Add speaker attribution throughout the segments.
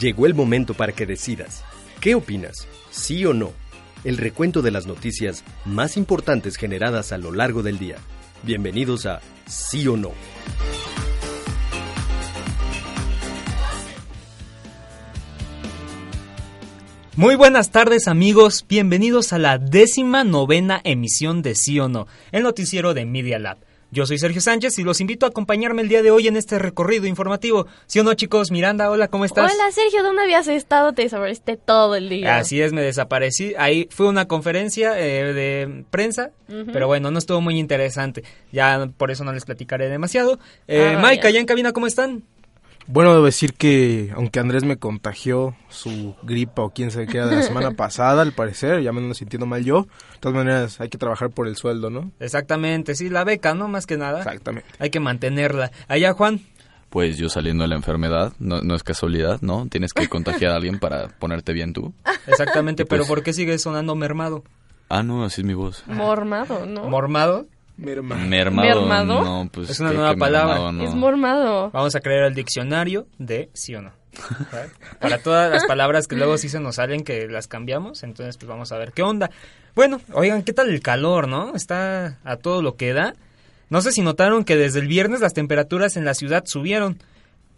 Speaker 1: Llegó el momento para que decidas. ¿Qué opinas? ¿Sí o no? El recuento de las noticias más importantes generadas a lo largo del día. Bienvenidos a Sí o No.
Speaker 2: Muy buenas tardes amigos, bienvenidos a la décima novena emisión de Sí o No, el noticiero de Media Lab. Yo soy Sergio Sánchez y los invito a acompañarme el día de hoy en este recorrido informativo. ¿Sí o no, chicos? Miranda, hola, ¿cómo estás?
Speaker 3: Hola, Sergio, ¿dónde habías estado? Te desapareciste todo el día.
Speaker 2: Así es, me desaparecí. Ahí fue una conferencia eh, de prensa, pero bueno, no estuvo muy interesante. Ya por eso no les platicaré demasiado. Eh,
Speaker 3: Ah,
Speaker 2: Mike,
Speaker 3: ya.
Speaker 2: en cabina, ¿cómo están?
Speaker 4: Bueno, debo decir que aunque Andrés me contagió su gripa o quién sabe qué era de la semana pasada, al parecer, ya me ando sintiendo mal yo. De todas maneras, hay que trabajar por el sueldo, ¿no?
Speaker 2: Exactamente, sí, la beca, ¿no? Más que nada.
Speaker 4: Exactamente.
Speaker 2: Hay que mantenerla. Allá, Juan.
Speaker 5: Pues yo saliendo de la enfermedad, no, no es casualidad, ¿no? Tienes que contagiar a alguien para ponerte bien tú.
Speaker 2: Exactamente,
Speaker 5: Y pues-
Speaker 2: pero ¿por qué sigue sonando mermado?
Speaker 5: Ah, no, así es mi voz.
Speaker 3: Mormado, ¿no?
Speaker 2: ¿Mormado?
Speaker 4: Merma.
Speaker 5: Mermado.
Speaker 3: ¿Mermado?
Speaker 5: No, pues
Speaker 2: Es una nueva palabra.
Speaker 5: mermado, no.
Speaker 3: Es mormado.
Speaker 2: Vamos a crear el diccionario de sí o no. ¿Vale? Para todas las palabras que luego sí se nos salen que las cambiamos, entonces pues vamos a ver qué onda. Bueno, oigan, ¿qué tal el calor, no? Está a todo lo que da. No sé si notaron que desde el viernes las temperaturas en la ciudad subieron,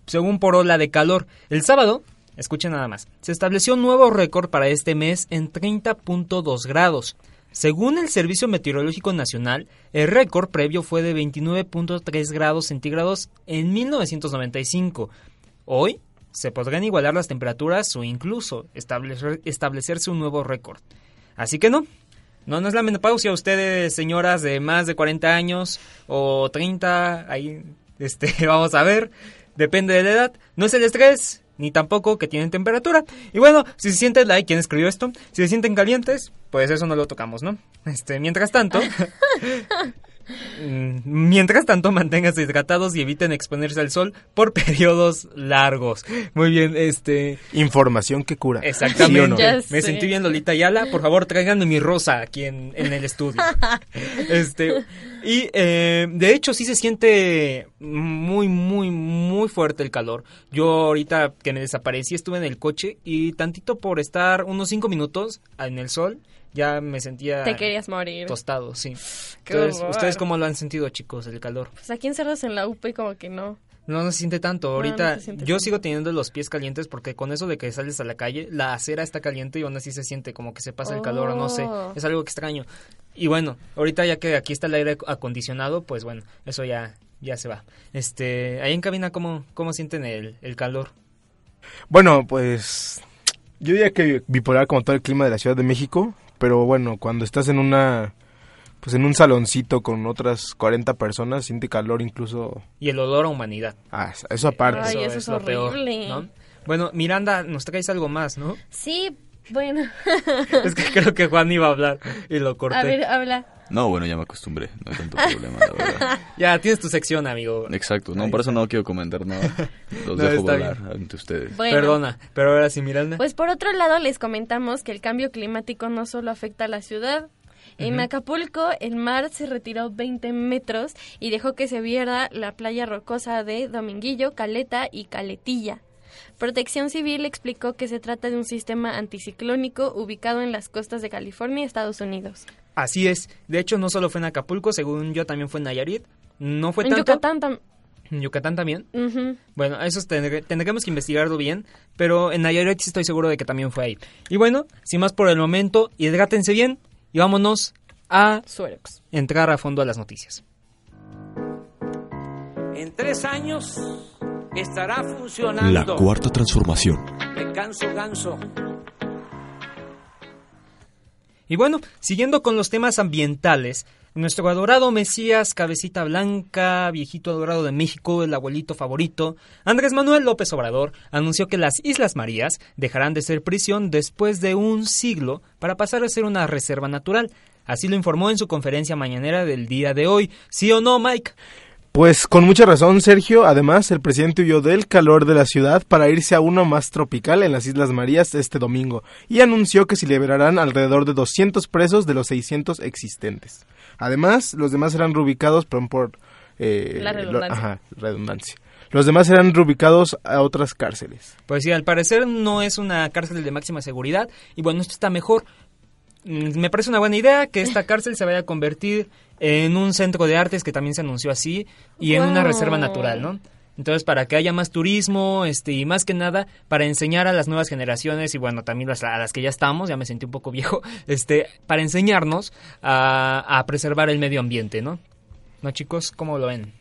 Speaker 2: según por ola de calor. El sábado, escuchen nada más, se estableció un nuevo récord para este mes en 30.2 grados. Según el Servicio Meteorológico Nacional, el récord previo fue de 29.3 grados centígrados en 1995. Hoy se podrán igualar las temperaturas o incluso establecer- establecerse un nuevo récord. Así que no, no, no es la menopausia. Ustedes, señoras de más de 40 años o 30, ahí este, vamos a ver, depende de la edad. No es el estrés, ni tampoco que tienen temperatura. Y bueno, si se sienten, like, ¿quién escribió esto? Si se sienten calientes, pues eso no lo tocamos, ¿no? Este, mientras tanto, Mientras tanto, manténganse hidratados y eviten exponerse al sol por periodos largos. Muy bien, este...
Speaker 4: Información que cura.
Speaker 2: Exactamente.
Speaker 4: ¿Sí o no?
Speaker 3: Ya
Speaker 2: Me
Speaker 3: sé.
Speaker 2: sentí bien Lolita Yala. Por favor, tráiganme mi rosa aquí en, en el estudio. este Y eh, de hecho sí se siente muy, muy, muy fuerte el calor. Yo ahorita que me desaparecí estuve en el coche y tantito por estar unos cinco minutos en el sol ya me sentía
Speaker 3: Te querías morir.
Speaker 2: tostado, sí.
Speaker 3: Qué
Speaker 2: Entonces,
Speaker 3: horror.
Speaker 2: ¿ustedes cómo lo han sentido, chicos, el calor?
Speaker 3: Pues aquí encerrados en la UP y como que no.
Speaker 2: No, no se siente tanto.
Speaker 3: no
Speaker 2: Ahorita
Speaker 3: siente
Speaker 2: yo
Speaker 3: tanto.
Speaker 2: sigo teniendo los pies calientes porque con eso de que sales a la calle, la acera está caliente y aún así se siente como que se pasa el calor, o no sé.
Speaker 3: Oh.
Speaker 2: Es algo extraño. Y bueno, ahorita ya que aquí está el aire acondicionado, pues bueno, eso ya ya se va. Este, ahí en cabina cómo cómo sienten el, el calor?
Speaker 4: Bueno, pues yo diría que bipolar como todo el clima de la Ciudad de México, pero bueno, cuando estás en una pues en un saloncito con otras 40 personas, siente calor incluso
Speaker 2: Y el olor a humanidad.
Speaker 4: ah, eso aparte.
Speaker 3: Ay, eso es
Speaker 2: lo peor. ¿no? Bueno, Miranda, nos traes algo más, ¿no?
Speaker 3: Sí, bueno.
Speaker 2: es que creo que Juan iba a hablar y lo corté.
Speaker 3: A ver, habla.
Speaker 5: No, bueno, ya me acostumbré. No hay tanto problema, la verdad.
Speaker 2: Ya tienes tu sección, amigo.
Speaker 5: Exacto. No, por eso no quiero comentar nada. Los
Speaker 2: No,
Speaker 5: dejo volar
Speaker 2: bien.
Speaker 5: ante ustedes.
Speaker 3: Bueno.
Speaker 2: Perdona, pero ahora sí, Miranda.
Speaker 3: Pues por otro lado les comentamos que el cambio climático no solo afecta a la ciudad. En Acapulco el mar se retiró 20 metros y dejó que se viera la playa rocosa de Dominguillo, Caleta y Caletilla. Protección Civil explicó que se trata de un sistema anticiclónico ubicado en las costas de California y Estados Unidos.
Speaker 2: Así es. De hecho, no solo fue en Acapulco, según yo también fue en Nayarit. No fue
Speaker 3: en
Speaker 2: tanto.
Speaker 3: Yucatán tam-
Speaker 2: ¿En Yucatán también? Bueno, eso tendré- tendremos que investigarlo bien, pero en Nayarit sí estoy seguro de que también fue ahí. Y bueno, sin más por el momento, hidrátense bien y vámonos a
Speaker 3: Suerox.
Speaker 2: entrar a fondo a las noticias.
Speaker 6: En tres años estará funcionando.
Speaker 7: La cuarta transformación.
Speaker 6: Me canso ganso.
Speaker 2: Y bueno, siguiendo con los temas ambientales, nuestro adorado Mesías, cabecita blanca, viejito adorado de México, el abuelito favorito, Andrés Manuel López Obrador, anunció que las Islas Marías dejarán de ser prisión después de un siglo para pasar a ser una reserva natural. Así lo informó en su conferencia mañanera del día de hoy. ¿Sí o no, Mike?
Speaker 4: Pues con mucha razón, Sergio. Además, el presidente huyó del calor de la ciudad para irse a uno más tropical en las Islas Marías este domingo y anunció que se liberarán alrededor de 200 presos de los 600 existentes. Además, los demás serán reubicados por... eh,
Speaker 3: La
Speaker 4: lo-
Speaker 3: redundancia.
Speaker 4: ajá, redundancia. Los demás serán reubicados a otras cárceles.
Speaker 2: Pues sí, al parecer no es una cárcel de máxima seguridad y bueno, esto está mejor. Mm, Me parece una buena idea que esta cárcel se vaya a convertir en un centro de artes que también se anunció así y en una reserva natural, ¿no? Entonces, para que haya más turismo, este, y más que nada, para enseñar a las nuevas generaciones, y bueno, también las- a las que ya estamos, ya me sentí un poco viejo, este, para enseñarnos a, a preservar el medio ambiente, ¿no? ¿No, chicos? ¿Cómo lo ven?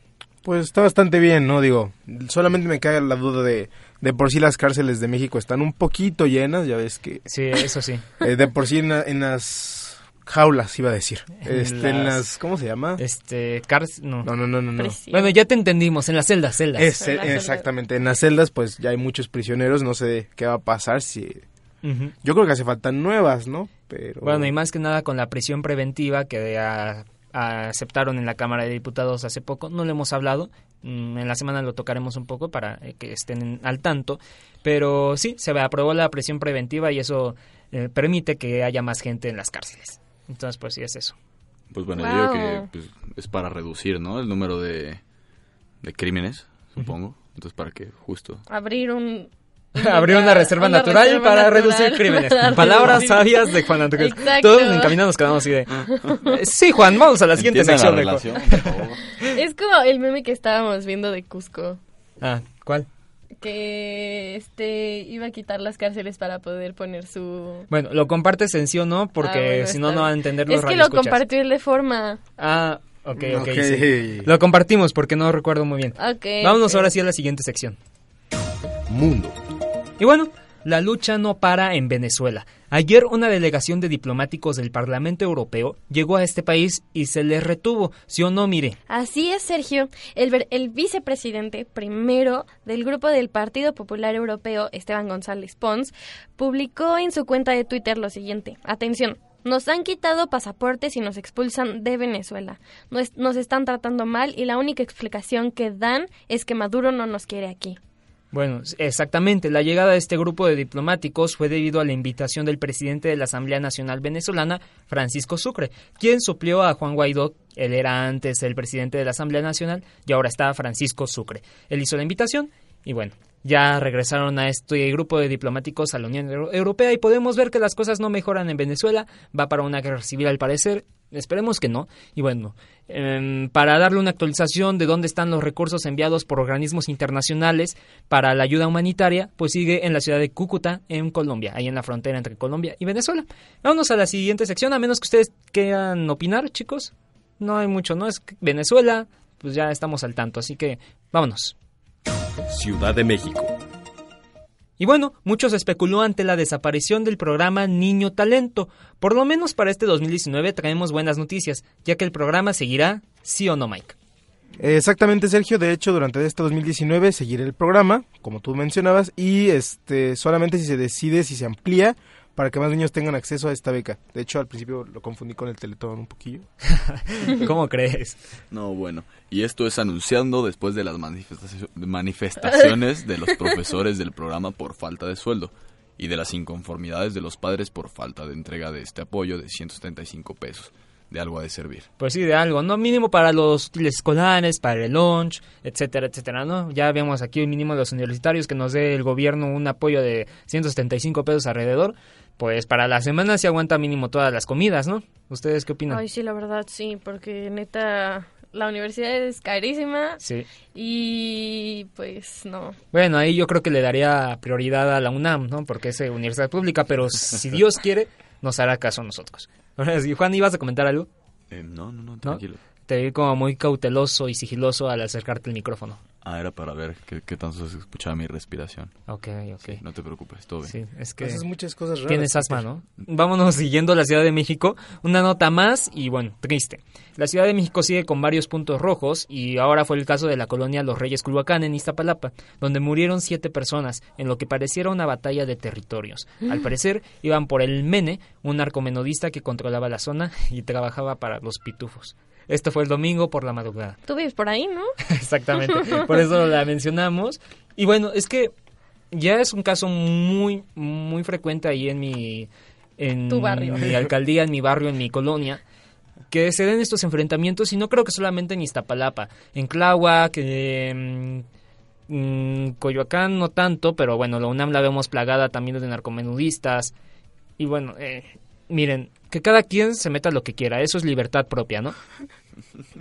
Speaker 4: Pues está bastante bien, ¿no? Digo, solamente me cae la duda de, de por sí las cárceles de México están un poquito llenas, ya ves que
Speaker 2: Sí, eso sí.
Speaker 4: eh, de por sí en, en las jaulas iba a decir,
Speaker 2: En
Speaker 4: este, en
Speaker 2: las-
Speaker 4: ¿cómo se llama?
Speaker 2: Este, Cars, no.
Speaker 4: No, no, no, no, no.
Speaker 3: Presión.
Speaker 2: Bueno, ya te entendimos, en las celdas, celdas.
Speaker 4: Es-
Speaker 3: En
Speaker 4: exactamente, en las celdas pues ya hay muchos prisioneros, no sé qué va a pasar si... Yo creo que hace faltan nuevas, ¿no? Pero...
Speaker 2: Bueno, y más que nada con la prisión preventiva que a- a- aceptaron en la Cámara de Diputados hace poco. No le hemos hablado. mm, En la semana lo tocaremos un poco para eh, que estén al tanto. Pero sí, se aprobó la prisión preventiva y eso eh, permite que haya más gente en las cárceles. Entonces, pues sí, es eso.
Speaker 5: Pues bueno, yo digo
Speaker 3: Wow.
Speaker 5: que pues, es para reducir, ¿no? El número de, de crímenes, supongo. Entonces, para que justo...
Speaker 3: Abrir un...
Speaker 2: Abrió una reserva
Speaker 3: una
Speaker 2: natural
Speaker 3: reserva
Speaker 2: para
Speaker 3: natural
Speaker 2: reducir crímenes. Palabras sabias de Juan.
Speaker 3: Exacto.
Speaker 2: Todos encaminados nos quedamos así de... Eh, Sí, Juan, vamos a la siguiente sección.
Speaker 5: la favor.
Speaker 3: Es como el meme que estábamos viendo de Cusco.
Speaker 2: Ah, ¿cuál?
Speaker 3: Que este iba a quitar las cárceles para poder poner su...
Speaker 2: Bueno, lo compartes en sí o no, porque
Speaker 3: Ah, bueno,
Speaker 2: si no, no van a entender los
Speaker 3: Es que lo él de forma...
Speaker 2: Ah, ok, ok, sí. Lo compartimos porque no recuerdo muy bien.
Speaker 3: Ok.
Speaker 2: Vámonos ahora sí a la siguiente sección.
Speaker 1: Mundo.
Speaker 2: Y bueno, la lucha no para en Venezuela. Ayer una delegación de diplomáticos del Parlamento Europeo llegó a este país y se les retuvo. ¿Sí o no, mire?
Speaker 3: Así es, Sergio. El, el vicepresidente primero del grupo del Partido Popular Europeo, Esteban González Pons, publicó en su cuenta de Twitter lo siguiente. Atención. Nos han quitado pasaportes y nos expulsan de Venezuela. Nos, nos están tratando mal y la única explicación que dan es que Maduro no nos quiere aquí.
Speaker 2: Bueno, exactamente. La llegada de este grupo de diplomáticos fue debido a la invitación del presidente de la Asamblea Nacional Venezolana, Francisco Sucre, quien suplió a Juan Guaidó. Él era antes el presidente de la Asamblea Nacional y ahora está Francisco Sucre. Él hizo la invitación y bueno, ya regresaron a este grupo de diplomáticos a la Unión Euro- Europea y podemos ver que las cosas no mejoran en Venezuela. Va para una guerra civil al parecer. Esperemos que no. Y bueno, em, para darle una actualización de dónde están los recursos enviados por organismos internacionales para la ayuda humanitaria, pues sigue en la ciudad de Cúcuta, en Colombia, ahí en la frontera entre Colombia y Venezuela. Vámonos a la siguiente sección, a menos que ustedes quieran opinar, chicos. No hay mucho, ¿no? Es Venezuela, pues ya estamos al tanto, así que vámonos.
Speaker 1: Ciudad de México.
Speaker 2: Y bueno, muchos especuló ante la desaparición del programa Niño Talento. Por lo menos para este 2019 traemos buenas noticias, ya que el programa seguirá, sí o no, Mike.
Speaker 4: Exactamente, Sergio. De hecho, durante este 2019 seguiré el programa, como tú mencionabas, y este solamente si se decide, si se amplía, para que más niños tengan acceso a esta beca. De hecho, al principio lo confundí con el Teletón un poquillo.
Speaker 2: ¿Cómo crees?
Speaker 5: No, bueno. Y esto es anunciando después de las manifestaci- manifestaciones de los profesores del programa por falta de sueldo y de las inconformidades de los padres por falta de entrega de este apoyo de 175 pesos. De algo ha de servir.
Speaker 2: Pues sí, de algo, ¿no? Mínimo para los útiles escolares, para el lunch, etcétera, etcétera, ¿no? Ya vemos aquí el mínimo de los universitarios que nos dé el gobierno un apoyo de 175 pesos alrededor. Pues para la semana se aguanta mínimo todas las comidas, ¿no? ¿Ustedes qué opinan?
Speaker 3: Ay, sí, la verdad, sí, porque neta, la universidad es carísima
Speaker 2: Sí.
Speaker 3: y pues no.
Speaker 2: Bueno, ahí yo creo que le daría prioridad a la UNAM, ¿no? Porque es eh, universidad pública, pero si Dios quiere, nos hará caso a nosotros. Juan, ¿ibas a comentar algo?
Speaker 5: Eh, no, no, no, tranquilo.
Speaker 2: Te vi como muy cauteloso y sigiloso al acercarte el micrófono.
Speaker 5: Ah, era para ver qué, qué tanto se escuchaba mi respiración.
Speaker 2: Ok, ok.
Speaker 5: Sí, no te preocupes, todo bien.
Speaker 2: Sí, es que
Speaker 4: Haces muchas cosas raras.
Speaker 2: tienes asma, ¿no? Vámonos siguiendo la Ciudad de México. Una nota más y bueno, triste. La Ciudad de México sigue con varios puntos rojos y ahora fue el caso de la colonia Los Reyes Culhuacán en Iztapalapa, donde murieron siete personas en lo que pareciera una batalla de territorios. Al parecer iban por el Mene, un narcomenudista que controlaba la zona y trabajaba para los pitufos. Esto fue el domingo por la madrugada.
Speaker 3: Tú vives por ahí, ¿no?
Speaker 2: Exactamente. Por eso la mencionamos. Y bueno, es que ya es un caso muy, muy frecuente ahí en mi... En
Speaker 3: Tu barrio.
Speaker 2: mi alcaldía, en mi barrio, en mi colonia, que se den estos enfrentamientos y no creo que solamente en Iztapalapa, en Tláhuac, en mm, Coyoacán no tanto, pero bueno, la UNAM la vemos plagada también de narcomenudistas. Y bueno, eh, miren, que cada quien se meta lo que quiera, eso es libertad propia, ¿no?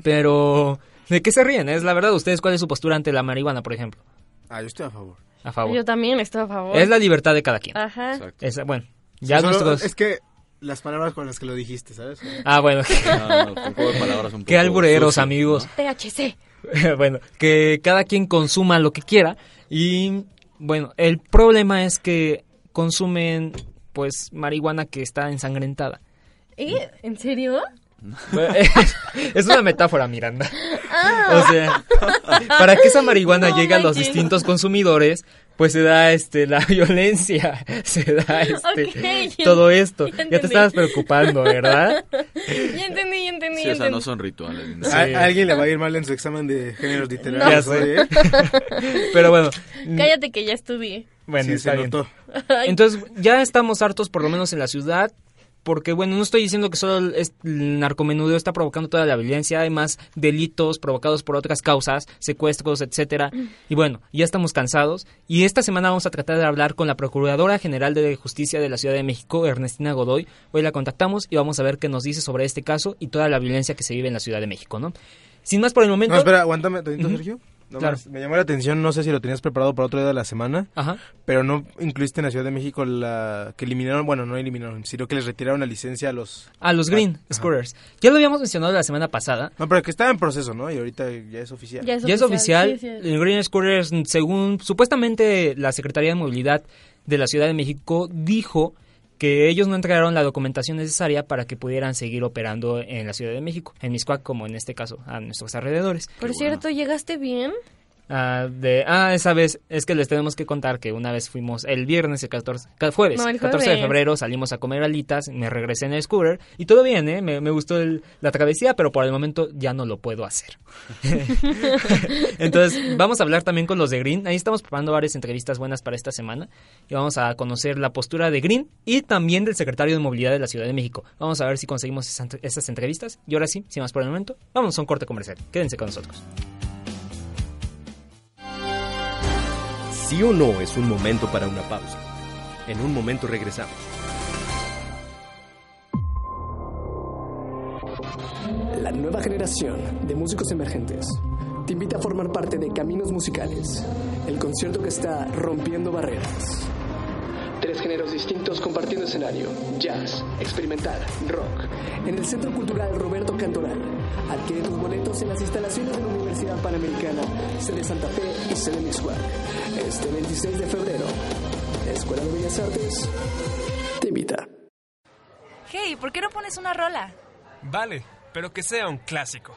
Speaker 2: Pero, ¿de qué se ríen? Es la verdad, ¿ustedes cuál es su postura ante la marihuana, por ejemplo?
Speaker 4: Ah, yo estoy a favor.
Speaker 2: A favor.
Speaker 3: Yo también estoy a favor.
Speaker 2: Es la libertad de cada quien.
Speaker 3: Ajá.
Speaker 5: Exacto.
Speaker 2: Es- bueno, ya
Speaker 4: Solo-
Speaker 2: nuestros...
Speaker 4: Es que las palabras con las que lo dijiste, ¿sabes?
Speaker 2: Ah, bueno,
Speaker 5: No, no, de palabras un
Speaker 2: qué
Speaker 5: poco
Speaker 2: albureros,
Speaker 5: sucio,
Speaker 2: amigos.
Speaker 3: THC.
Speaker 2: bueno, que cada quien consuma lo que quiera y bueno, el problema es que consumen pues marihuana que está ensangrentada.
Speaker 3: ¿Eh? ¿En serio?
Speaker 2: es una metáfora, Miranda. O sea, para que esa marihuana
Speaker 3: No
Speaker 2: llegue a los distintos consumidores, pues se da este la violencia, se da este todo esto.
Speaker 3: ya
Speaker 2: Ya, te estabas preocupando, ¿verdad?
Speaker 3: Ya entendí, ya entendí,
Speaker 5: Sí,
Speaker 3: ya
Speaker 5: o sea, no son rituales.
Speaker 2: Sí.
Speaker 4: A, alguien le va a ir mal en su examen de géneros literarios.
Speaker 2: Ya sé.
Speaker 4: oye, ¿eh?
Speaker 2: Pero bueno,
Speaker 3: Cállate que ya estudié.
Speaker 2: Bueno,
Speaker 4: sí,
Speaker 2: está
Speaker 4: se
Speaker 2: bien.
Speaker 4: notó.
Speaker 2: Entonces, ya estamos hartos, por lo menos en la ciudad, porque, bueno, no estoy diciendo que solo el, es- el narcomenudeo está provocando toda la violencia, hay más delitos provocados por otras causas, secuestros, etcétera. Y bueno, ya estamos cansados. Y esta semana vamos a tratar de hablar con la Procuradora General de Justicia de la Ciudad de México, Ernestina Godoy. Hoy la contactamos y vamos a ver qué nos dice sobre este caso y toda la violencia que se vive en la Ciudad de México, ¿no? Sin más por el momento.
Speaker 4: No, espera, aguántame tantito. Sergio. No
Speaker 2: Claro.
Speaker 4: más, Me llamó la atención, no sé si lo tenías preparado para otro día de la semana,
Speaker 2: Ajá.
Speaker 4: pero no incluiste en la Ciudad de México la que eliminaron, bueno, no eliminaron, sino que les retiraron la licencia a los...
Speaker 2: A los Green
Speaker 4: Ajá.
Speaker 2: Scooters. Ya lo habíamos mencionado la semana pasada.
Speaker 4: No, pero que estaba en proceso, ¿no? Y ahorita ya es oficial.
Speaker 3: ya es
Speaker 2: Ya es oficial,
Speaker 3: sí, sí.
Speaker 2: el Green Scooters, según supuestamente la Secretaría de Movilidad de la Ciudad de México dijo que ellos no entregaron la documentación necesaria para que pudieran seguir operando en la Ciudad de México, en Miscuac como en este caso, a nuestros alrededores.
Speaker 3: Por
Speaker 5: Qué
Speaker 3: cierto, ¿llegaste bien?
Speaker 2: Ah, de, ah, esa vez es que les tenemos que contar que una vez fuimos el viernes, el 14, ca- jueves,
Speaker 3: No, el
Speaker 2: 14 de febrero, salimos a comer alitas, me regresé en el scooter y todo bien, ¿eh? me, me gustó el- la travesía, pero por el momento ya no lo puedo hacer. Entonces, vamos a hablar también con los de Green. Ahí estamos preparando varias entrevistas buenas para esta semana y vamos a conocer la postura de Green y también del secretario de Movilidad de la Ciudad de México. Vamos a ver si conseguimos esas, esas entrevistas. Y ahora sí, sin más por el momento, vamos a un corte comercial. Quédense con nosotros.
Speaker 1: Sí o no es un momento para una pausa. En un momento regresamos.
Speaker 7: La nueva generación de músicos emergentes te invita a formar parte de Caminos Musicales, el concierto que está rompiendo barreras. Tres géneros distintos compartiendo escenario: jazz, experimental, rock. En el Centro Cultural Roberto Cantoral. Adquiere tus boletos en las instalaciones de la Universidad Panamericana, sede Santa Fe y sede Mixuac. Este 26 de febrero, la Escuela de Bellas Artes te invita.
Speaker 8: Hey, ¿por qué no pones una rola?
Speaker 9: Vale, pero que sea un clásico.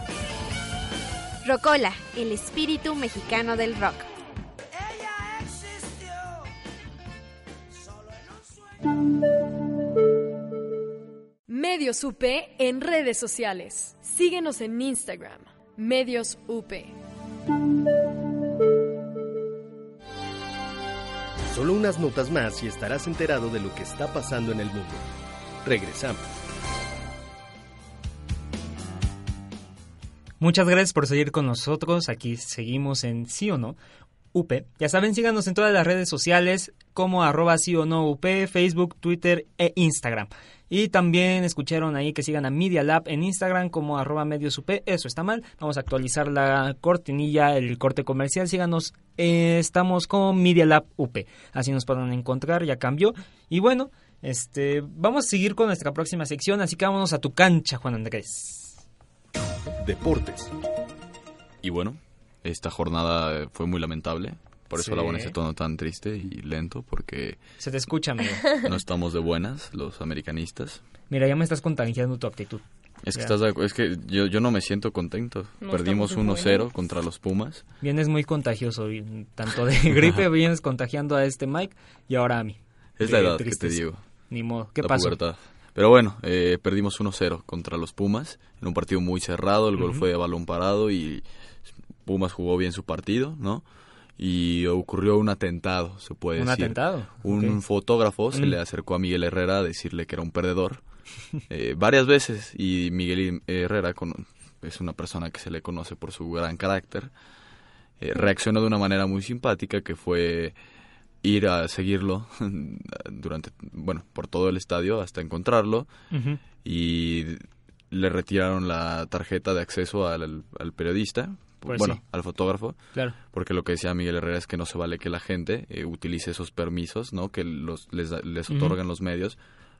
Speaker 10: Rocola, el espíritu mexicano del rock.
Speaker 11: Medios UP en redes sociales. Síguenos en Instagram, Medios UP.
Speaker 1: Solo unas notas más y estarás enterado de lo que está pasando en el mundo. Regresamos.
Speaker 2: Muchas gracias por seguir con nosotros. Aquí seguimos en sí o no. UP. Ya saben, síganos en todas las redes sociales como arroba sí o no UP, Facebook, Twitter e Instagram. Y también escucharon ahí que sigan a Media Lab en Instagram como arroba medios UP. Eso está mal. Vamos a actualizar la cortinilla, el corte comercial. Síganos. eh, estamos como Media Lab UP. Así nos pueden encontrar. Ya cambió. Y bueno, este, vamos a seguir con nuestra próxima sección. Así que vámonos a tu cancha, Juan Andrés.
Speaker 1: Deportes.
Speaker 5: Y bueno, esta jornada fue muy lamentable. Por eso
Speaker 2: Sí.
Speaker 5: la ese tono tan triste y lento, porque
Speaker 2: Se te escucha, amigo.
Speaker 5: no estamos de buenas los americanistas.
Speaker 2: Mira, ya me estás contagiando tu actitud.
Speaker 5: Es que, estás es que yo, yo no me siento contento.
Speaker 2: No
Speaker 5: Perdimos
Speaker 2: estamos de
Speaker 5: 1-0
Speaker 2: buenas.
Speaker 5: contra los Pumas.
Speaker 2: Vienes muy contagioso, y tanto de gripe vienes contagiando a este Mike y ahora a mí.
Speaker 5: Es la edad que te digo.
Speaker 2: Ni modo. ¿Qué
Speaker 5: la
Speaker 2: pasó?
Speaker 5: pubertad. Pero bueno, eh, perdimos 1-0 contra los Pumas en un partido muy cerrado. El gol fue de balón parado y Pumas jugó bien su partido, ¿no? Y ocurrió un atentado, se puede
Speaker 2: ¿Un
Speaker 5: decir.
Speaker 2: atentado?
Speaker 5: Un fotógrafo se
Speaker 2: Mm.
Speaker 5: le acercó a Miguel Herrera a decirle que era un perdedor eh, varias veces y Miguel Herrera con- es una persona que se le conoce por su gran carácter. eh, reaccionó de una manera muy simpática que fue ir a seguirlo durante bueno por todo el estadio hasta encontrarlo y le retiraron la tarjeta de acceso al, al periodista
Speaker 2: Pues
Speaker 5: bueno
Speaker 2: sí.
Speaker 5: al fotógrafo
Speaker 2: Claro.
Speaker 5: porque lo que decía Miguel Herrera es que no se vale que la gente eh, utilice esos permisos no que los les, da- les otorgan los medios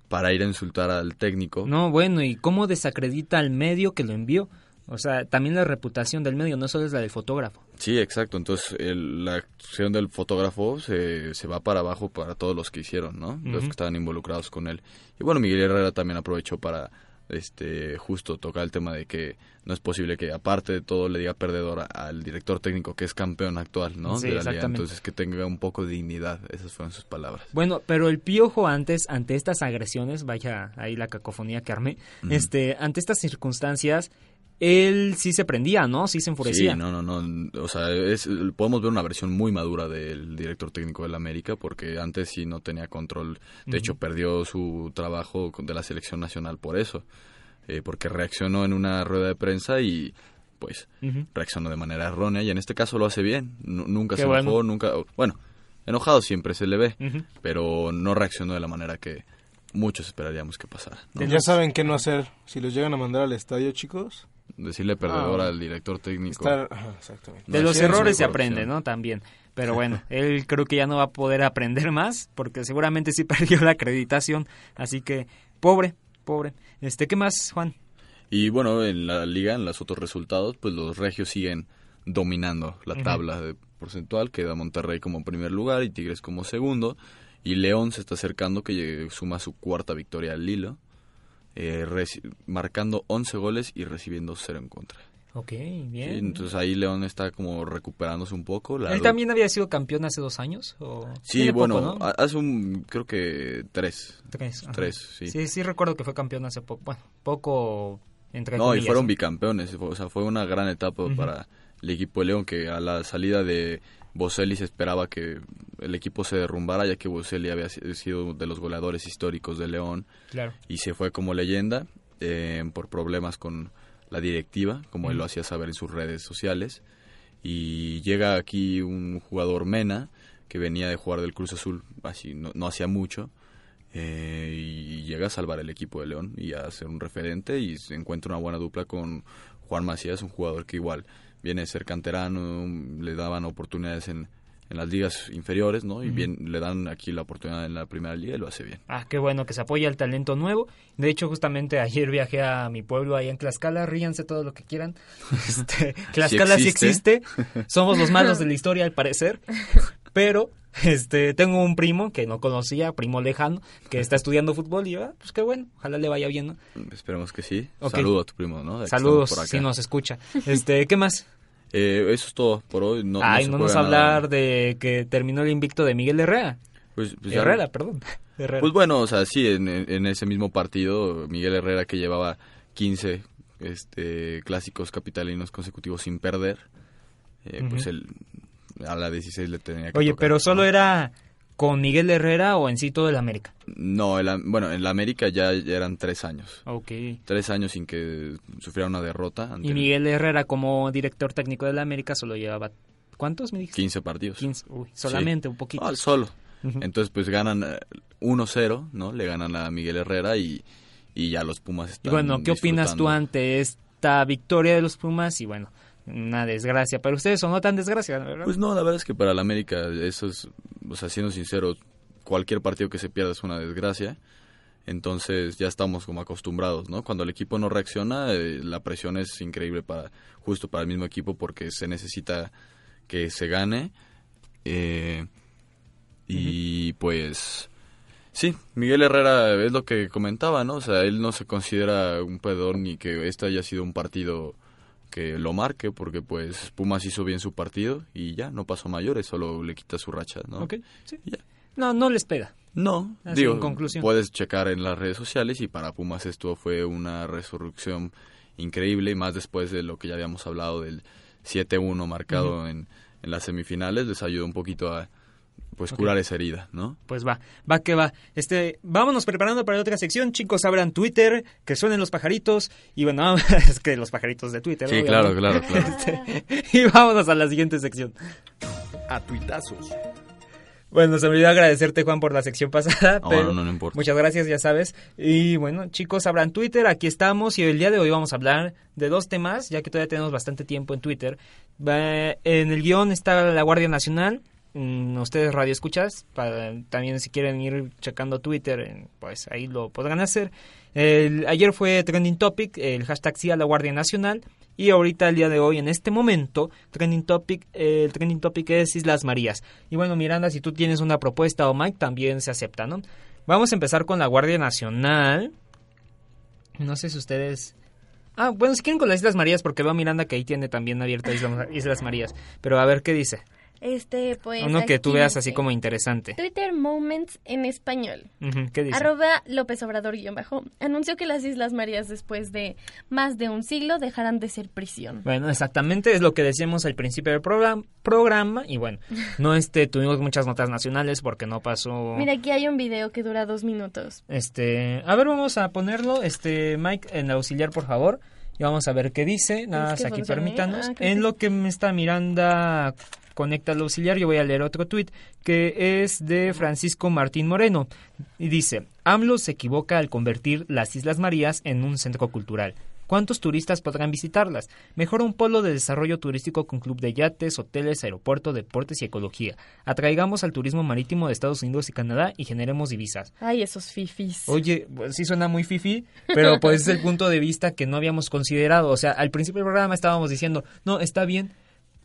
Speaker 5: para ir a insultar al técnico
Speaker 2: No, bueno, ¿y cómo desacredita al medio que lo envió? O sea, también la reputación del medio, no solo es la del fotógrafo.
Speaker 5: Sí, exacto. Entonces, el- la acción del fotógrafo se, se va para abajo para todos los que hicieron, ¿no? Los que estaban involucrados con él. Y bueno, Miguel Herrera también aprovechó para este justo tocar el tema de que no es posible que aparte de todo le diga perdedor al director técnico que es campeón actual, ¿no?
Speaker 2: Sí,
Speaker 5: de la liga.
Speaker 2: exactamente.
Speaker 5: Entonces, que tenga un poco de dignidad. Esas fueron sus palabras.
Speaker 2: Bueno, pero el piojo antes, ante estas agresiones, vaya ahí la cacofonía que armé, este, ante estas circunstancias, él sí se prendía, ¿no? Sí se enfurecía.
Speaker 5: Sí, no, no, no. O sea, es, podemos ver una versión muy madura del director técnico del América porque antes sí no tenía control. De hecho, perdió su trabajo de la selección nacional por eso. eh, porque reaccionó en una rueda de prensa y pues reaccionó de manera errónea y en este caso lo hace bien. Nu- nunca
Speaker 2: Qué
Speaker 5: se enojó,
Speaker 2: bueno.
Speaker 5: nunca... Bueno, enojado siempre se le ve, pero no reaccionó de la manera que muchos esperaríamos que pasara. ¿no?
Speaker 4: Ya saben qué no hacer. Si los llegan a mandar al estadio, chicos.
Speaker 5: Decirle perdedor
Speaker 4: Ah.
Speaker 5: al director técnico.
Speaker 4: Estar-.
Speaker 5: No
Speaker 2: De los errores se aprende. ¿no? También. Pero bueno, él creo que ya no va a poder aprender más porque seguramente sí perdió la acreditación. Así que, pobre, pobre. Este, ¿qué más, Juan?
Speaker 5: Y bueno, en la liga, en los otros resultados, pues los regios siguen dominando la tabla de porcentual. Queda Monterrey como primer lugar y Tigres como segundo. Y León se está acercando, que suma su cuarta victoria al Lilo, eh, marcando 11 goles y recibiendo 0 en contra.
Speaker 2: Ok,
Speaker 5: Sí,
Speaker 2: bien.
Speaker 5: entonces ahí León está como recuperándose un poco. La
Speaker 2: ¿Él también había sido campeón hace dos años? ¿O
Speaker 5: Sí, bueno,
Speaker 2: poco, ¿no?
Speaker 5: ha- hace un, creo que tres.
Speaker 2: Tres, ajá.
Speaker 5: Tres, sí.
Speaker 2: sí. Sí, recuerdo que fue campeón hace poco. Bueno, poco entre
Speaker 5: No, y
Speaker 2: comillas,
Speaker 5: fueron
Speaker 2: ¿no?
Speaker 5: bicampeones, o sea, fue una gran etapa para el equipo de León, que a la salida de Boselli se esperaba que el equipo se derrumbara, ya que Boselli había si- sido de los goleadores históricos de León,
Speaker 2: Claro.
Speaker 5: y se fue como leyenda eh, por problemas con la directiva, como él lo hacía saber en sus redes sociales, y llega aquí un jugador Mena, que venía de jugar del Cruz Azul, así no, no hacía mucho, eh, y llega a salvar el equipo de León y a ser un referente y se encuentra una buena dupla con Juan Macías, un jugador que igual viene de ser canterano, le daban oportunidades en, en las ligas inferiores, ¿no? Y bien le dan aquí la oportunidad en la primera liga y lo hace bien.
Speaker 2: Ah, qué bueno que se apoya el talento nuevo. De hecho, justamente ayer viajé a mi pueblo ahí en Tlaxcala. Ríanse todo lo que quieran. Este, Tlaxcala sí
Speaker 5: existe.
Speaker 2: existe. Somos los malos de la historia, al parecer. Pero este tengo un primo que no conocía, primo lejano, que está estudiando fútbol y yo, ah, pues qué bueno, ojalá le vaya bien. ¿no?
Speaker 5: Esperemos que sí.
Speaker 2: Ok.
Speaker 5: Saludo a tu primo, ¿no?
Speaker 2: Saludos, si nos escucha. Este, ¿qué más?
Speaker 5: Eh, eso es todo por hoy. No,
Speaker 2: Ay, no, nos
Speaker 5: nada.
Speaker 2: hablar de que terminó el invicto de Miguel Herrera.
Speaker 5: Pues, pues ya-
Speaker 2: Herrera, perdón. Herrera.
Speaker 5: Pues bueno, o sea, sí, en, en ese mismo partido, Miguel Herrera que llevaba 15 este clásicos capitalinos consecutivos sin perder, eh, pues
Speaker 2: Ujú.
Speaker 5: A la 16 le tenía que
Speaker 2: Oye,
Speaker 5: tocar.
Speaker 2: pero solo era con Miguel Herrera o en sí todo el América.
Speaker 5: No, el bueno, en la América ya, ya eran tres años.
Speaker 2: Ok.
Speaker 5: Tres años sin que sufriera una derrota. ante
Speaker 2: Y
Speaker 5: el-
Speaker 2: Miguel Herrera como director técnico del América solo llevaba... ¿Cuántos me dijiste?
Speaker 5: 15 partidos.
Speaker 2: 15, uy, solamente
Speaker 5: Sí.
Speaker 2: un poquito.
Speaker 5: Ah, solo. Entonces, pues ganan eh, 1-0, ¿no? Le ganan a Miguel Herrera y, y ya los Pumas
Speaker 2: Y
Speaker 5: están
Speaker 2: bueno, ¿qué opinas tú ante esta victoria de los Pumas? Y bueno, una desgracia para ustedes o no tan desgracia, ¿verdad?
Speaker 5: Pues no, la verdad es que para el América eso es, o sea, siendo sincero, cualquier partido que se pierda es una desgracia. Entonces ya estamos como acostumbrados, ¿no? Cuando el equipo no reacciona, eh, la presión es increíble para justo para el mismo equipo porque se necesita que se gane. Eh, y pues sí, Miguel Herrera es lo que comentaba, ¿no? O sea, él no se considera un perdedor ni que este haya sido un partido que lo marque porque pues Pumas hizo bien su partido y ya no pasó mayores, solo le quita su racha, ¿no?
Speaker 2: Ok, sí. No, no les pega.
Speaker 5: No,
Speaker 2: Así,
Speaker 5: digo,
Speaker 2: en conclusión.
Speaker 5: puedes checar en las redes sociales y para Pumas esto fue una resurrección increíble, y más después de lo que ya habíamos hablado del 7-1 marcado en, en las semifinales, les ayudó un poquito a pues curar esa herida, ¿no?
Speaker 2: Pues va, va que va. Este, vámonos preparando para otra sección. Chicos, abran Twitter, que suenen los pajaritos. Y bueno, es que los pajaritos de Twitter.
Speaker 5: Sí,
Speaker 2: obviamente.
Speaker 5: claro, claro, claro.
Speaker 2: Este, y vámonos a la siguiente sección.
Speaker 1: A tuitazos.
Speaker 2: Bueno, se me olvidó agradecerte, Juan, por la sección pasada.
Speaker 5: No,
Speaker 2: pero
Speaker 5: no, no, no importa.
Speaker 2: Muchas gracias, ya sabes. Y bueno, chicos, abran Twitter, aquí estamos. Y el día de hoy vamos a hablar de dos temas, ya que todavía tenemos bastante tiempo en Twitter. En el guion está la Guardia Nacional. Mm, Ustedes radio escuchas, también si quieren ir checando Twitter, pues ahí lo podrán hacer. Ayer fue trending topic, el hashtag sí a la Guardia Nacional. Y ahorita, el día de hoy, en este momento, trending topic, el trending topic es Islas Marías. Y bueno, Miranda, si tú tienes una propuesta o Mike, también se acepta, ¿no? Vamos a empezar con la Guardia Nacional. No sé si ustedes... Ah, bueno, si quieren con las Islas Marías, porque veo a Miranda que ahí tiene también abierta Isla- Islas Marías. Pero a ver qué dice.
Speaker 3: Este, pues.
Speaker 2: Uno que tú veas así como interesante.
Speaker 3: Twitter Moments en español.
Speaker 2: ¿Qué dice?
Speaker 3: Arroba López Obrador guion bajo. Anunció que las Islas Marías después de más de un siglo dejarán de ser prisión.
Speaker 2: Bueno, exactamente es lo que decíamos al principio del programa, programa y bueno, no este tuvimos muchas notas nacionales porque no pasó
Speaker 3: Mira, aquí hay un video que dura dos minutos.
Speaker 2: este, a ver, vamos a ponerlo, este Mike en auxiliar, por favor. Y vamos a ver qué dice. Nada más aquí permítanos.
Speaker 3: Ah,
Speaker 2: en lo que me está Miranda conecta al auxiliar, yo voy a leer otro tuit que es de Francisco Martín Moreno. Y dice, AMLO se equivoca al convertir las Islas Marías en un centro cultural. ¿Cuántos turistas podrán visitarlas? Mejor un polo de desarrollo turístico con club de yates, hoteles, aeropuerto, deportes y ecología. Atraigamos al turismo marítimo de Estados Unidos y Canadá y generemos divisas.
Speaker 3: Ay, esos fifis.
Speaker 2: Oye, pues sí suena muy fifi, pero pues es el punto de vista que no habíamos considerado. O sea, al principio del programa estábamos diciendo, no, está bien,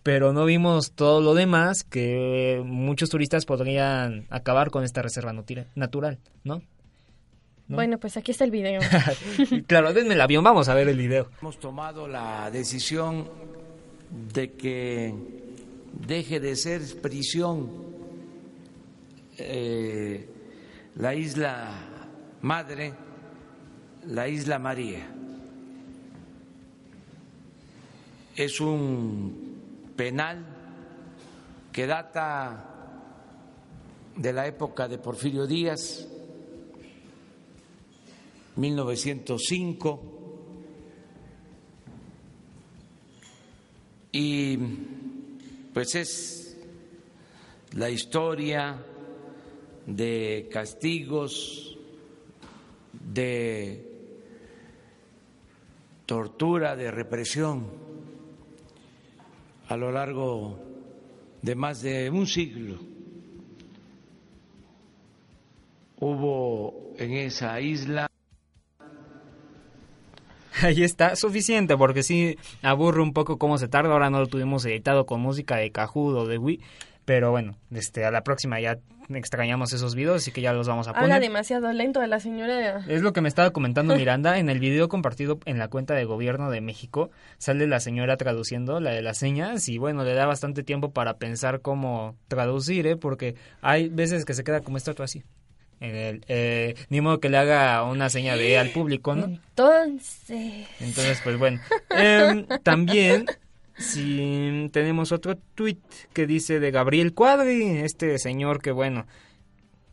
Speaker 2: pero no vimos todo lo demás que muchos turistas podrían acabar con esta reserva natural, ¿no? ¿No?
Speaker 3: Bueno, pues aquí está el video.
Speaker 2: claro, denme el avión, vamos a ver el video.
Speaker 12: Hemos tomado la decisión de que deje de ser prisión eh, la isla madre, la isla María. Es un penal que data de la época de Porfirio Díaz, 1905, y pues es la historia de castigos, de tortura, de represión a lo largo de más de un siglo. Hubo en esa isla
Speaker 2: Ahí está, suficiente, porque sí aburre un poco cómo se tarda. Ahora no lo tuvimos editado con música de Kahoot o de Wii. Pero bueno, este, a la próxima ya extrañamos esos videos, así que ya los vamos a poner.
Speaker 3: Habla demasiado lento de la señora.
Speaker 2: Es lo que me estaba comentando Miranda. En el video compartido en la cuenta de gobierno de México, sale la señora traduciendo la de las señas y bueno, le da bastante tiempo para pensar cómo traducir, ¿eh? Porque hay veces que se queda como esto así. El, eh, ni modo que le haga una seña de al público, ¿no?
Speaker 3: Entonces.
Speaker 2: Entonces, pues bueno. Em, también, si tenemos otro tweet que dice de Gabriel Cuadri, este señor que, bueno,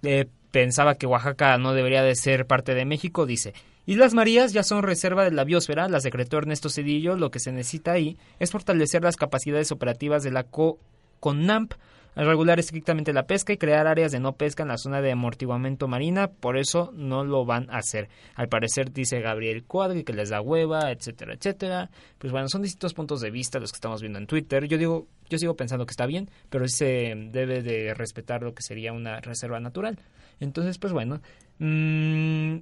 Speaker 2: eh, pensaba que Oaxaca no debería de ser parte de México, dice. Islas Marías ya son reserva de la biosfera, la secretó Ernesto Cedillo, lo que se necesita ahí es fortalecer las capacidades operativas de la CO CONAMP regular estrictamente la pesca y crear áreas de no pesca en la zona de amortiguamiento marina, por eso no lo van a hacer. Al parecer dice Gabriel Cuadri que les da hueva, etcétera, etcétera. Pues bueno, son distintos puntos de vista los que estamos viendo en Twitter. Yo digo, yo sigo pensando que está bien, pero se debe de respetar lo que sería una reserva natural. Entonces, pues bueno, mmm,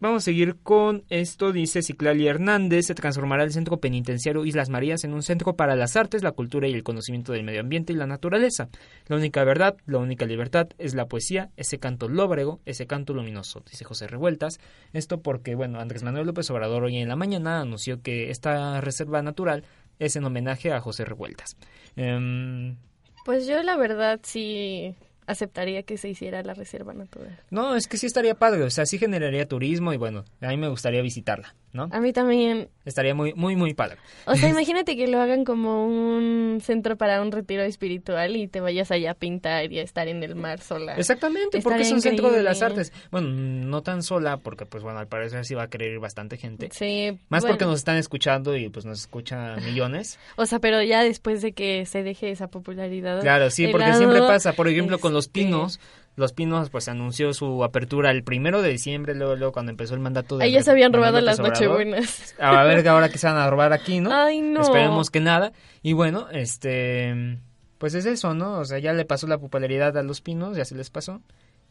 Speaker 2: Vamos a seguir con esto, dice Ciclali Hernández, se transformará el Centro Penitenciario Islas Marías en un centro para las artes, la cultura y el conocimiento del medio ambiente y la naturaleza. La única verdad, la única libertad es la poesía, ese canto lóbrego, ese canto luminoso, dice José Revueltas. Esto porque, bueno, Andrés Manuel López Obrador hoy en la mañana anunció que esta reserva natural es en homenaje a José Revueltas. Um,
Speaker 3: pues yo la verdad sí aceptaría que se hiciera la reserva natural.
Speaker 2: No, es que sí estaría padre, o sea, sí generaría turismo y bueno, a mí me gustaría visitarla, ¿no?
Speaker 3: A mí también.
Speaker 2: Estaría muy, muy, muy padre.
Speaker 3: O sea, imagínate que lo hagan como un centro para un retiro espiritual y te vayas allá a pintar y a estar en el mar sola.
Speaker 2: Exactamente, porque es un centro de las artes. Bueno, no tan sola, porque pues bueno, al parecer sí va a querer ir bastante gente.
Speaker 3: Sí.
Speaker 2: Más
Speaker 3: bueno.
Speaker 2: porque nos están escuchando y pues nos escuchan millones.
Speaker 3: O sea, pero ya después de que se deje esa popularidad.
Speaker 2: Claro, sí, porque siempre pasa, por ejemplo, con los pinos. Los Pinos pues anunció su apertura el primero de diciembre, luego, luego cuando empezó el mandato de...
Speaker 3: Ahí ya se habían robado las nochebuenas.
Speaker 2: A ver ahora que se van a robar aquí, ¿no?
Speaker 3: Ay, no.
Speaker 2: Esperemos que nada. Y bueno, este... Pues es eso, ¿no? O sea, ya le pasó la popularidad a los Pinos, ya se les pasó.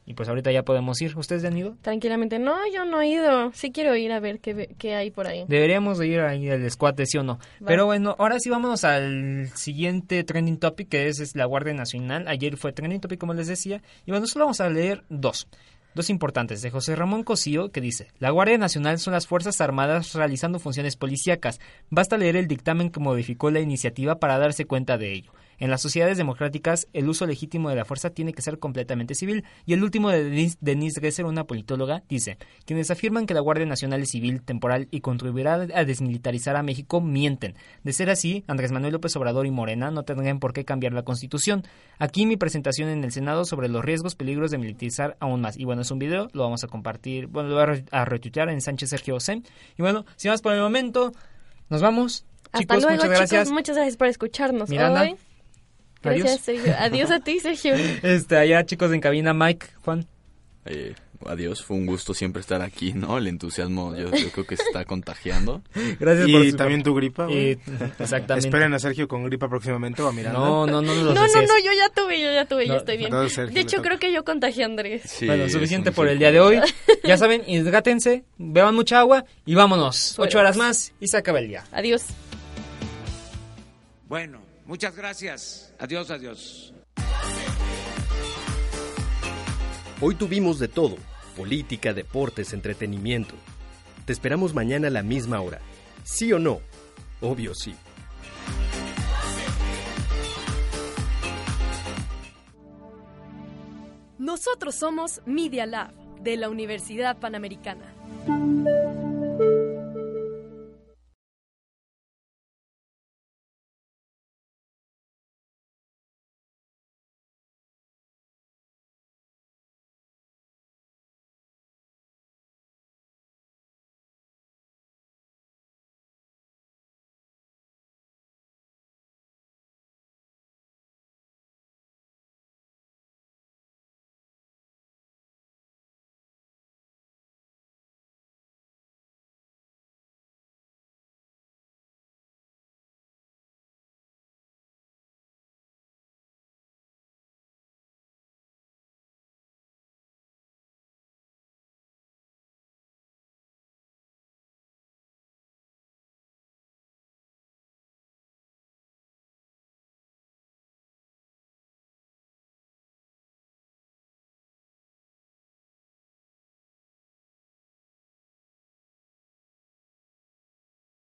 Speaker 2: Y pues ahorita ya podemos ir. ¿Ustedes ya han ido?
Speaker 3: Tranquilamente. No, yo no he ido. Sí quiero ir a ver qué, qué hay por ahí.
Speaker 2: Deberíamos de ir ahí al de sí o no. Pero bueno, ahora sí vámonos al siguiente trending topic, que es, es la Guardia Nacional. Ayer fue trending topic, como les decía. Y bueno, solo vamos a leer dos. Dos importantes, de José Ramón Cosío, que dice, la Guardia Nacional son las Fuerzas Armadas realizando funciones policíacas. Basta leer el dictamen que modificó la iniciativa para darse cuenta de ello. En las sociedades democráticas, el uso legítimo de la fuerza tiene que ser completamente civil. Y el último de Denise, Denise Gesser, una politóloga, dice, quienes afirman que la Guardia Nacional es civil, temporal y contribuirá a desmilitarizar a México, mienten. De ser así, Andrés Manuel López Obrador y Morena no tendrían por qué cambiar la Constitución. Aquí mi presentación en el Senado sobre los riesgos, peligros de militarizar aún más. Y bueno, es un video, lo vamos a compartir, bueno, lo voy a retuitear en Sánchez Sergio Osem. Y bueno, sin más por el momento, nos vamos.
Speaker 3: Hasta
Speaker 2: chicos,
Speaker 3: luego,
Speaker 2: muchas gracias.
Speaker 3: Chicos, muchas gracias por escucharnos
Speaker 2: Miranda.
Speaker 3: hoy. Gracias,
Speaker 2: Adiós.
Speaker 3: Sergio. Adiós a ti, Sergio.
Speaker 2: Este, allá chicos en cabina, Mike, Juan.
Speaker 5: Eh, adiós, fue un gusto siempre estar aquí, ¿no? El entusiasmo yo, yo creo que se está contagiando.
Speaker 2: Gracias
Speaker 4: y
Speaker 2: por su-
Speaker 4: también tu gripa.
Speaker 2: Y-
Speaker 4: güey.
Speaker 2: exactamente.
Speaker 4: Esperen a Sergio con gripa próximamente o a Miranda.
Speaker 2: No, no, no, no,
Speaker 3: No, no, no, yo ya tuve, yo ya tuve,
Speaker 2: No,
Speaker 3: yo estoy bien.
Speaker 4: no, Sergio,
Speaker 3: de hecho, creo que yo contagié a Andrés.
Speaker 2: bueno, suficiente por el día de hoy. Ya saben, hidrátense, beban mucha agua y vámonos. Ocho horas más y se acaba el día.
Speaker 3: Adiós.
Speaker 12: Bueno, muchas gracias. Adiós, adiós.
Speaker 1: Hoy tuvimos de todo, política, deportes, entretenimiento. Te esperamos mañana a la misma hora. ¿Sí o no? Obvio sí.
Speaker 11: Nosotros somos Media Lab de la Universidad Panamericana.